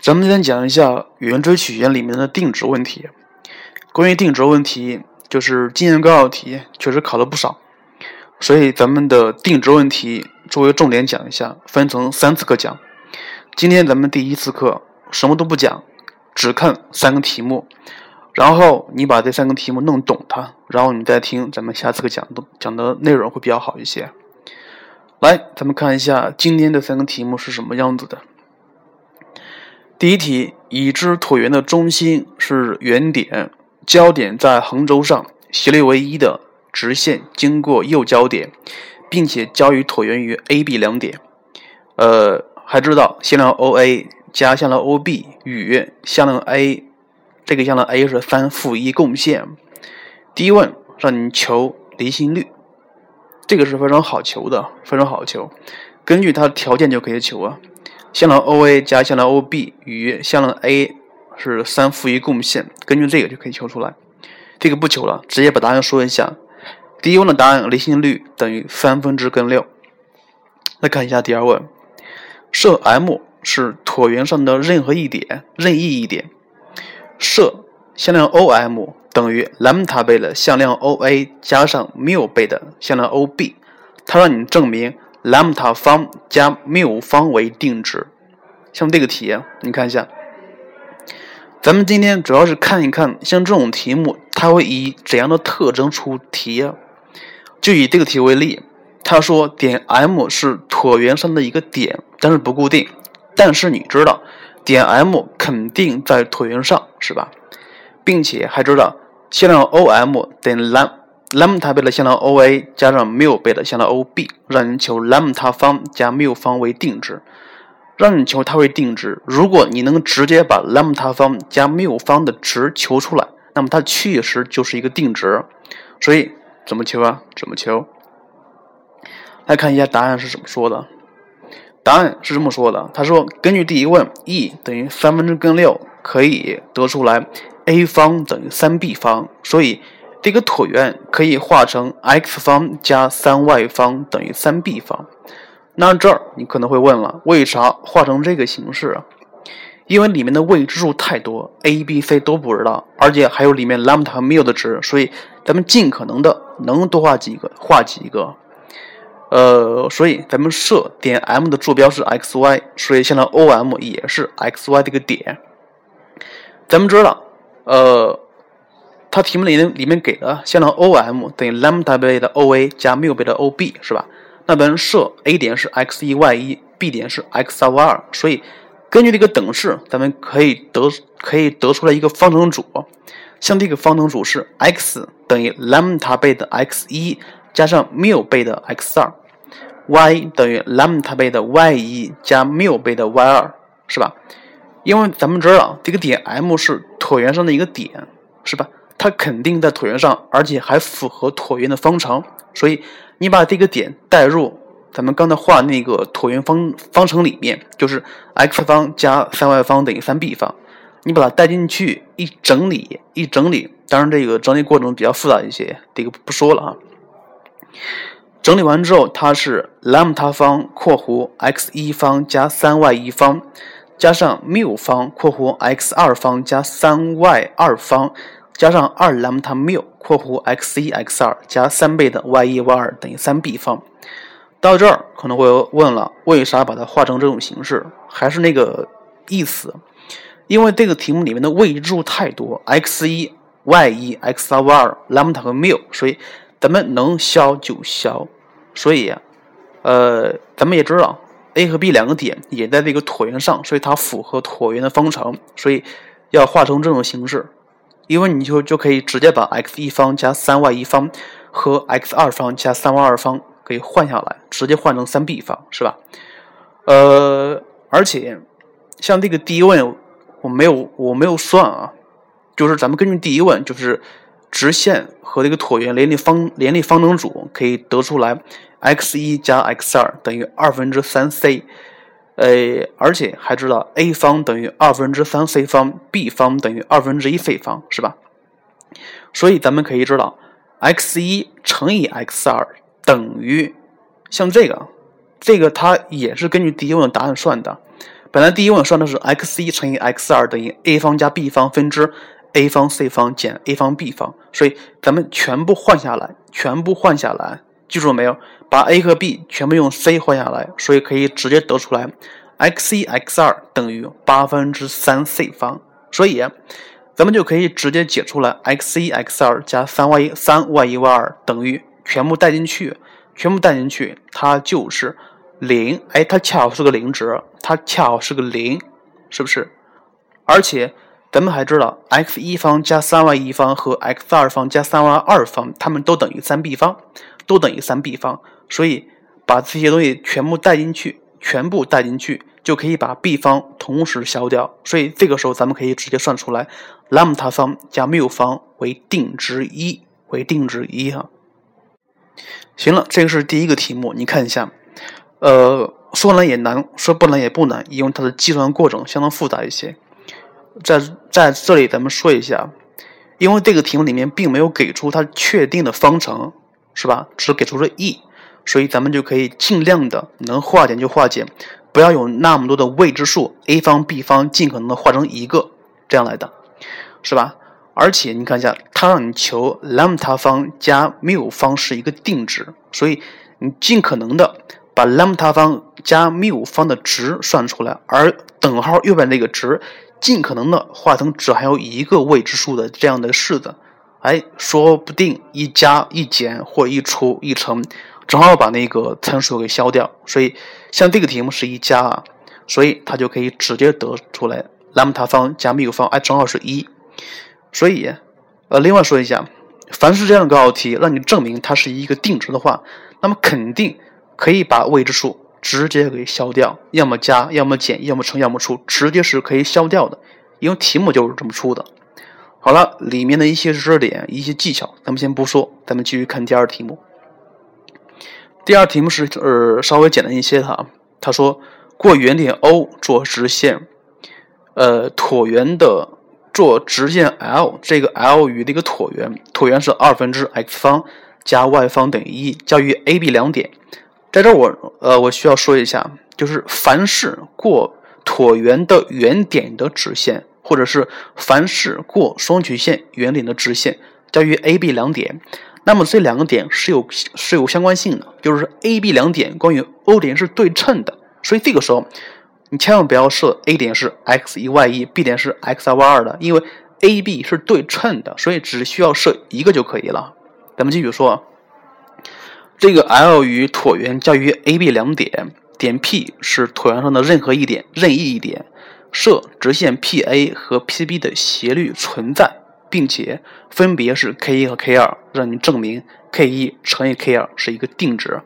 咱们今天讲一下圆锥曲线里面的定值问题。关于定值问题，就是今年高考题确实考了不少，所以咱们的定值问题作为重点讲一下，分成三次课讲。今天咱们第一次课什么都不讲，只看三个题目，然后你把这三个题目弄懂它，然后你再听咱们下次课讲的讲的内容会比较好一些。来，咱们看一下今天的三个题目是什么样子的。第一题，已知椭圆的中心是原点，焦点在横轴上，斜率为一的直线经过右交点，并且交于椭圆于 A、B 两点。呃，还知道向量 OA 加向量 OB 与向量 A，这个向量 A 是三负一共线。第一问让你求离心率。这个是非常好求的，非常好求。根据它的条件就可以求啊。向量 OA 加向量 OB 与向量 A 是三负一共线，根据这个就可以求出来。这个不求了，直接把答案说一下。第一问的答案离心率等于三分之根六。来看一下第二问，设 M 是椭圆上的任何一点，任意一点，设向量 OM。等于兰姆塔倍的向量 OA 加上缪倍的向量 OB，它让你证明兰姆塔方加缪方为定值。像这个题，你看一下，咱们今天主要是看一看像这种题目，它会以怎样的特征出题？就以这个题为例，他说点 M 是椭圆上的一个点，但是不固定，但是你知道点 M 肯定在椭圆上，是吧？并且还知道。向量 OM 等于兰 lambda 倍的向量 OA 加上缪倍的向量 OB，让你求 lambda 方加缪方为定值，让你求它为定值。如果你能直接把 lambda 方加缪方的值求出来，那么它确实就是一个定值。所以怎么求啊？怎么求？来看一下答案是怎么说的。答案是这么说的：他说，根据第一问，e 等于三分之根六，可以得出来。a 方等于三 b 方，所以这个椭圆可以画成 x 方加三 y 方等于三 b 方。那这儿你可能会问了，为啥画成这个形式啊？因为里面的未知数太多，a、b、c 都不知道，而且还有里面 lambda 和 mu 的值，所以咱们尽可能的能多画几个，画几个。呃，所以咱们设点 M 的坐标是 x、y，所以现在 OM 也是 x、y 这个点。咱们知道。呃，它题目里里面给的向量 OM 等于 lambda 倍的 OA 加缪倍的 OB 是吧？那咱设 A 点是 x 一 y 一，B 点是 x 二 y 二，所以根据这个等式，咱们可以得可以得出来一个方程组。像这个方程组是 x 等于 lambda 倍的 x 一加上缪倍的 x 二，y 等于 lambda 倍的 y 一加缪倍的 y 二，是吧？因为咱们知道这个点 M 是椭圆上的一个点，是吧？它肯定在椭圆上，而且还符合椭圆的方程，所以你把这个点代入咱们刚才画那个椭圆方方程里面，就是 x 方加三 y 方等于三 b 方，你把它带进去一整理一整理，当然这个整理过程比较复杂一些，这个不说了啊。整理完之后，它是 lambda 方括弧 x 一方加三 y 一方。加上缪方括弧 x 二方加三 y 二方加上二兰姆达缪括弧 x 一 x 二加三倍的 y 一 y 二等于三 b 方。到这儿可能会问了，为啥把它画成这种形式？还是那个意思，因为这个题目里面的未知数太多，x 一 y 一 x 二 y 二兰姆达和缪，所以咱们能消就消。所以，呃，咱们也知道。A 和 B 两个点也在这个椭圆上，所以它符合椭圆的方程，所以要画成这种形式，因为你就就可以直接把 x 一方加三 y 一方和 x 二方加三 y 二方给换下来，直接换成三 b 方，是吧？呃，而且像这个第一问我没有我没有算啊，就是咱们根据第一问，就是直线和这个椭圆联立方联立方程组可以得出来。x 一加 x 二等于二分之三 c，呃，而且还知道 a 方等于二分之三 c 方，b 方等于二分之一 c 方，是吧？所以咱们可以知道，x 一乘以 x 二等于像这个，这个它也是根据第一问的答案算的，本来第一问算的是 x 一乘以 x 二等于 a 方加 b 方分之 a 方 c 方减 a 方 b 方，所以咱们全部换下来，全部换下来，记住了没有？把 a 和 b 全部用 c 换下来，所以可以直接得出来 x 一 x 二等于八分之三 c 方，所以咱们就可以直接解出来 x 一 x 二加三 y 一三 y 一 y 二等于全部带进去，全部带进去，它就是零。哎，它恰好是个零值，它恰好是个零，是不是？而且。咱们还知道，x 一方加三 y 一方和 x 二方加三 y 二方，它们都等于三 b 方，都等于三 b 方。所以把这些东西全部带进去，全部带进去，就可以把 b 方同时消掉。所以这个时候咱们可以直接算出来，兰姆达方加缪方为定值一，为定值一哈。行了，这个是第一个题目，你看一下，呃，说难也难，说不难也不难，因为它的计算过程相当复杂一些。在在这里，咱们说一下，因为这个题目里面并没有给出它确定的方程，是吧？只给出了 e，所以咱们就可以尽量的能化简就化简，不要有那么多的未知数，a 方 b 方尽可能的化成一个这样来的，是吧？而且你看一下，它让你求兰姆达方加缪方是一个定值，所以你尽可能的把兰姆达方加缪方的值算出来，而等号右边那个值。尽可能的化成只含有一个未知数的这样的式子，哎，说不定一加一减或一除一乘，正好把那个参数给消掉。所以像这个题目是一加啊，所以它就可以直接得出来兰姆达方加缪方，哎，正好是一。所以，呃，另外说一下，凡是这样的高考题让你证明它是一个定值的话，那么肯定可以把未知数。直接给消掉，要么加，要么减，要么乘，要么除，直接是可以消掉的，因为题目就是这么出的。好了，里面的一些知识点、一些技巧，咱们先不说，咱们继续看第二题目。第二题目是呃稍微简单一些的，他说过原点 O 做直线，呃椭圆的做直线 L，这个 L 与那个椭圆，椭圆是二分之 x 方加 y 方等于一，交于 A、B 两点。在这我呃我需要说一下，就是凡是过椭圆的原点的直线，或者是凡是过双曲线原点的直线，交于 A、B 两点，那么这两个点是有是有相关性的，就是 A、B 两点关于 O 点是对称的，所以这个时候你千万不要设 A 点是 x 一 y 一，B 点是 x 二 y 二的，因为 A、B 是对称的，所以只需要设一个就可以了。咱们继续说。这个 L 与椭圆交于 A、B 两点，点 P 是椭圆上的任何一点，任意一点。设直线 PA 和 PB 的斜率存在，并且分别是 K 一和 K 二，让你证明 K 一乘以 K 二是一个定值。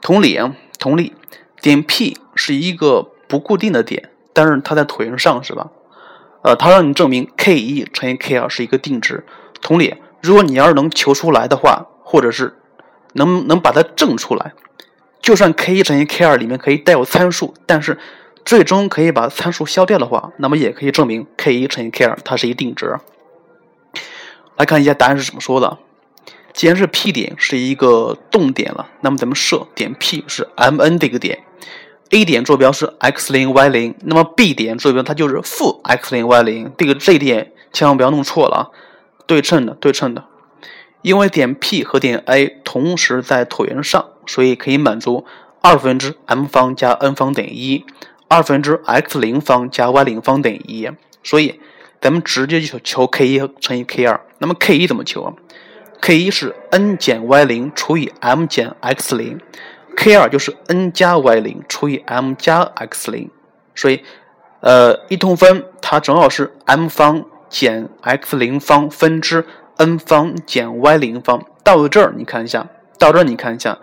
同理啊，同理，点 P 是一个不固定的点，但是它在椭圆上，是吧？呃，它让你证明 K 一乘以 K 二是一个定值。同理，如果你要是能求出来的话，或者是能能把它证出来，就算 k 一乘以 k 二里面可以带有参数，但是最终可以把参数消掉的话，那么也可以证明 k 一乘以 k 二它是一定值。来看一下答案是怎么说的。既然是 P 点是一个动点了，那么咱们设点 P 是 M n 这个点，A 点坐标是 x 零 y 零，那么 B 点坐标它就是负 x 零 y 零，这个这点千万不要弄错了啊，对称的，对称的。因为点 P 和点 A 同时在椭圆上，所以可以满足二分之 m 方加 n 方等于一，二分之 x 零方加 y 零方等于一。所以咱们直接就求 K 一乘以 K 二。那么 K 一怎么求啊？K 一是 n 减 y 零除以 m 减 x 零，K 二就是 n 加 y 零除以 m 加 x 零。所以，呃，一通分它正好是 m 方减 x 零方分之。n 方减 y 零方到了这儿，你看一下，到这儿你看一下，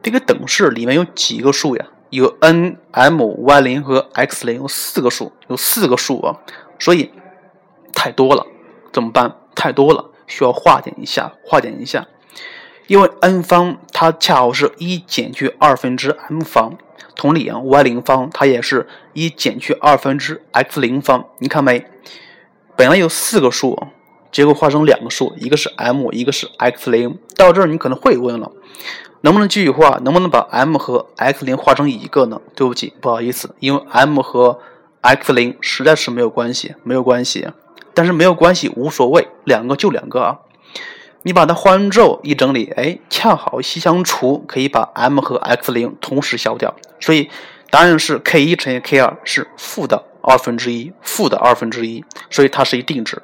这个等式里面有几个数呀？有 n、m、y 零和 x 零，有四个数，有四个数啊，所以太多了，怎么办？太多了，需要化简一下，化简一下。因为 n 方它恰好是一减去二分之 m 方，同理啊，y 零方它也是一减去二分之 x 零方，你看没？本来有四个数。结果化成两个数，一个是 m，一个是 x 零。到这儿你可能会问了，能不能继续画？能不能把 m 和 x 零化成一个呢？对不起，不好意思，因为 m 和 x 零实在是没有关系，没有关系。但是没有关系，无所谓，两个就两个啊。你把它画完之后一整理，哎，恰好西相除，可以把 m 和 x 零同时消掉。所以答案是 k 一乘以 k 二是负的二分之一，负的二分之一，所以它是一定值。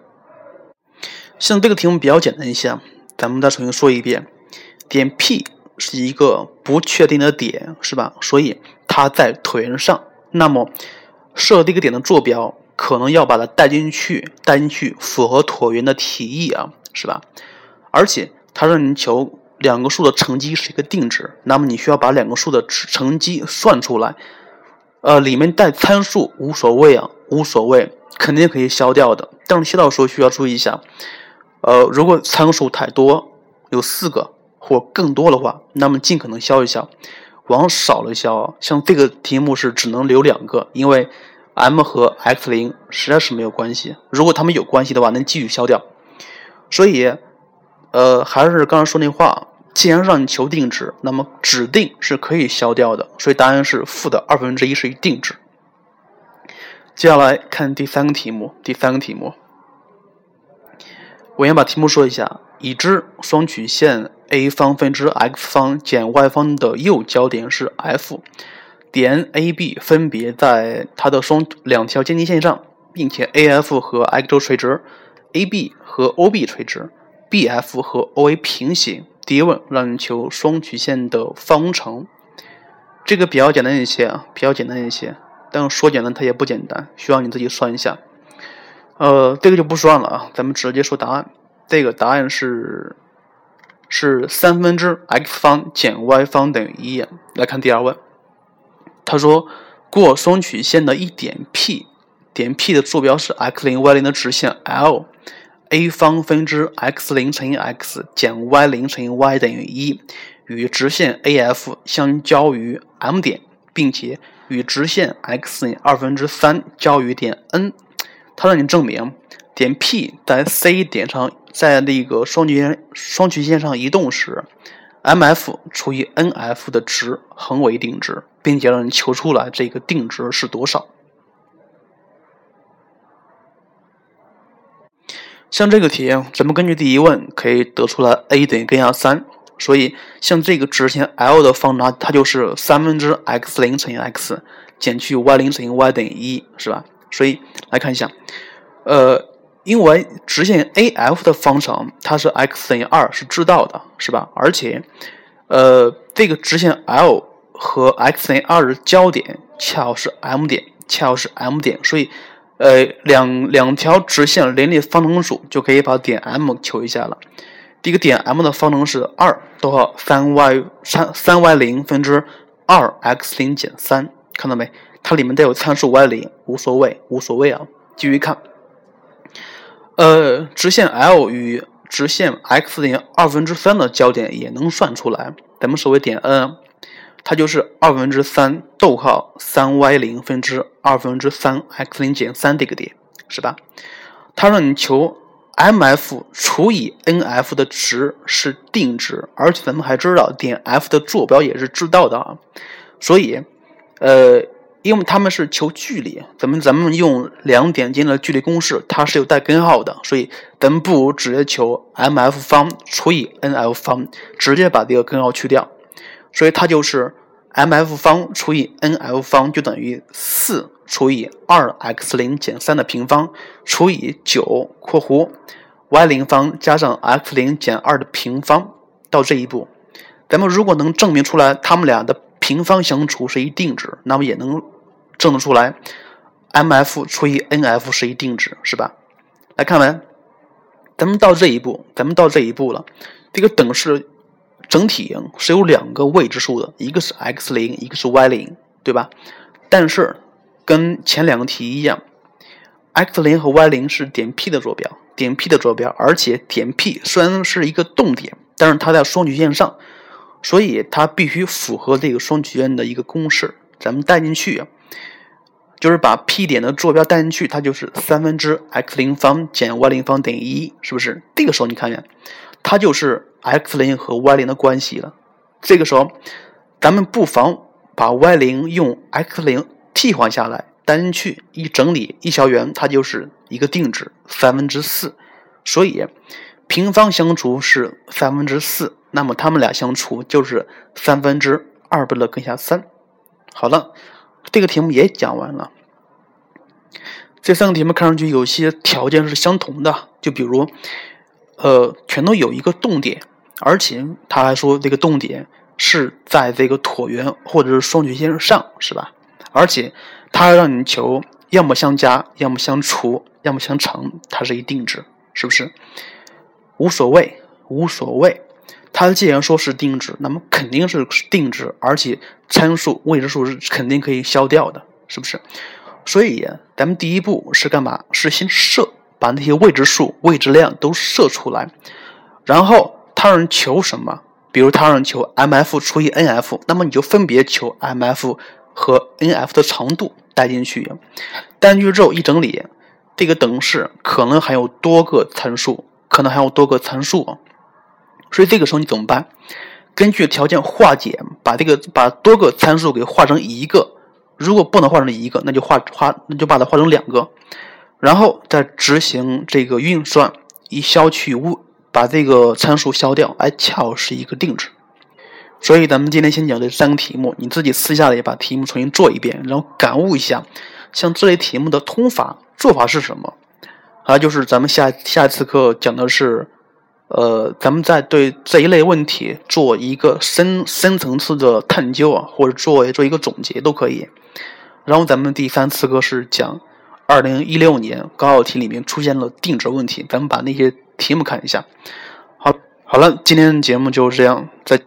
像这个题目比较简单一些，咱们再重新说一遍。点 P 是一个不确定的点，是吧？所以它在椭圆上。那么设这个点的坐标，可能要把它带进去，带进去符合椭圆的题意啊，是吧？而且它让你求两个数的乘积是一个定值，那么你需要把两个数的乘积算出来。呃，里面带参数无所谓啊，无所谓，肯定可以消掉的。但是消掉的时候需要注意一下。呃，如果参数太多，有四个或更多的话，那么尽可能消一消，往少了消。像这个题目是只能留两个，因为 m 和 x 零实在是没有关系。如果它们有关系的话，能继续消掉。所以，呃，还是刚才说那话，既然让你求定值，那么指定是可以消掉的。所以答案是负的二分之一是一定值。接下来看第三个题目，第三个题目。我先把题目说一下：已知双曲线 a 方分之 x 方减 y 方的右交点是 F，点 A、B 分别在它的双两条接近线上，并且 AF 和 x 轴垂直，AB 和 OB 垂直，BF 和 OA 平行。第一问让你求双曲线的方程，这个比较简单一些啊，比较简单一些，但说简单它也不简单，需要你自己算一下。呃，这个就不算了啊，咱们直接说答案。这个答案是是三分之 x 方减 y 方等于一。来看第二问，他说过双曲线的一点 P，点 P 的坐标是 x 零 y 零的直线 L，a 方分之 x 零乘以 x 减 y 零乘以 y 等于一，与直线 AF 相交于 M 点，并且与直线 x 等于二分之三交于点 N。他让你证明点 P 在 C 点上，在那个双曲线双曲线上移动时，MF 除以 NF 的值恒为定值，并且让你求出来这个定值是多少。像这个题，咱们根据第一问可以得出来 a 等于根号三，所以像这个直线 L 的方程，它就是三分之 x 零乘以 x 减去 y 零乘以 y 等于一，是吧？所以来看一下，呃，因为直线 AF 的方程它是 x 等于二，是知道的，是吧？而且，呃，这个直线 L 和 x 等于二的交点恰好是 M 点，恰好是 M 点，所以，呃，两两条直线联立方程组就可以把点 M 求一下了。第一个点 M 的方程是二逗号三 y 三三 y 零分之二 x 零减三，看到没？它里面带有参数 y 零，无所谓，无所谓啊。继续看，呃，直线 L 与直线 x 等于二分之三的交点也能算出来。咱们所谓点 N，它就是二分之三逗号三 y 零分之二分之三 x 零减三这个点，是吧？它让你求 MF 除以 NF 的值是定值，而且咱们还知道点 F 的坐标也是知道的啊，所以，呃。因为他们是求距离，咱们咱们用两点间的距离公式，它是有带根号的，所以咱们不如直接求 MF 方除以 NF 方，直接把这个根号去掉，所以它就是 MF 方除以 NF 方就等于四除以二 x 零减三的平方除以九括弧 y 零方加上 x 零减二的平方。到这一步，咱们如果能证明出来它们俩的平方相除是一定值，那么也能。证得出来，MF 除以 NF 是一定值，是吧？来看完，咱们到这一步，咱们到这一步了。这个等式整体是有两个未知数的，一个是 x 零，一个是 y 零，对吧？但是跟前两个题一样，x 零和 y 零是点 P 的坐标，点 P 的坐标，而且点 P 虽然是一个动点，但是它在双曲线上，所以它必须符合这个双曲线的一个公式，咱们带进去。就是把 P 点的坐标带进去，它就是三分之 x 零方减 y 零方等于一，是不是？这个时候你看见，它就是 x 零和 y 零的关系了。这个时候，咱们不妨把 y 零用 x 零替换下来，带进去一整理一小元，它就是一个定值三分之四。所以平方相除是三分之四，那么它们俩相除就是三分之二倍的根下三。好了。这个题目也讲完了。这三个题目看上去有些条件是相同的，就比如，呃，全都有一个动点，而且他还说这个动点是在这个椭圆或者是双曲线上，是吧？而且他让你求要么相加，要么相除，要么相乘，它是一定值，是不是？无所谓，无所谓。它既然说是定值，那么肯定是定值，而且参数未知数是肯定可以消掉的，是不是？所以咱们第一步是干嘛？是先设，把那些未知数、未知量都设出来，然后他让人求什么？比如他让人求 m f 除以 n f，那么你就分别求 m f 和 n f 的长度带进去，带进去之后一整理，这个等式可能还有多个参数，可能还有多个参数。所以这个时候你怎么办？根据条件化简，把这个把多个参数给化成一个。如果不能化成一个，那就化化那就把它化成两个，然后再执行这个运算，以消去物，把这个参数消掉，哎，恰好是一个定值。所以咱们今天先讲这三个题目，你自己私下里把题目重新做一遍，然后感悟一下，像这类题目的通法做法是什么？还有就是咱们下下一次课讲的是。呃，咱们再对这一类问题做一个深深层次的探究啊，或者做做一个总结都可以。然后咱们第三次课是讲二零一六年高考题里面出现了定值问题，咱们把那些题目看一下。好，好了，今天的节目就是这样，再。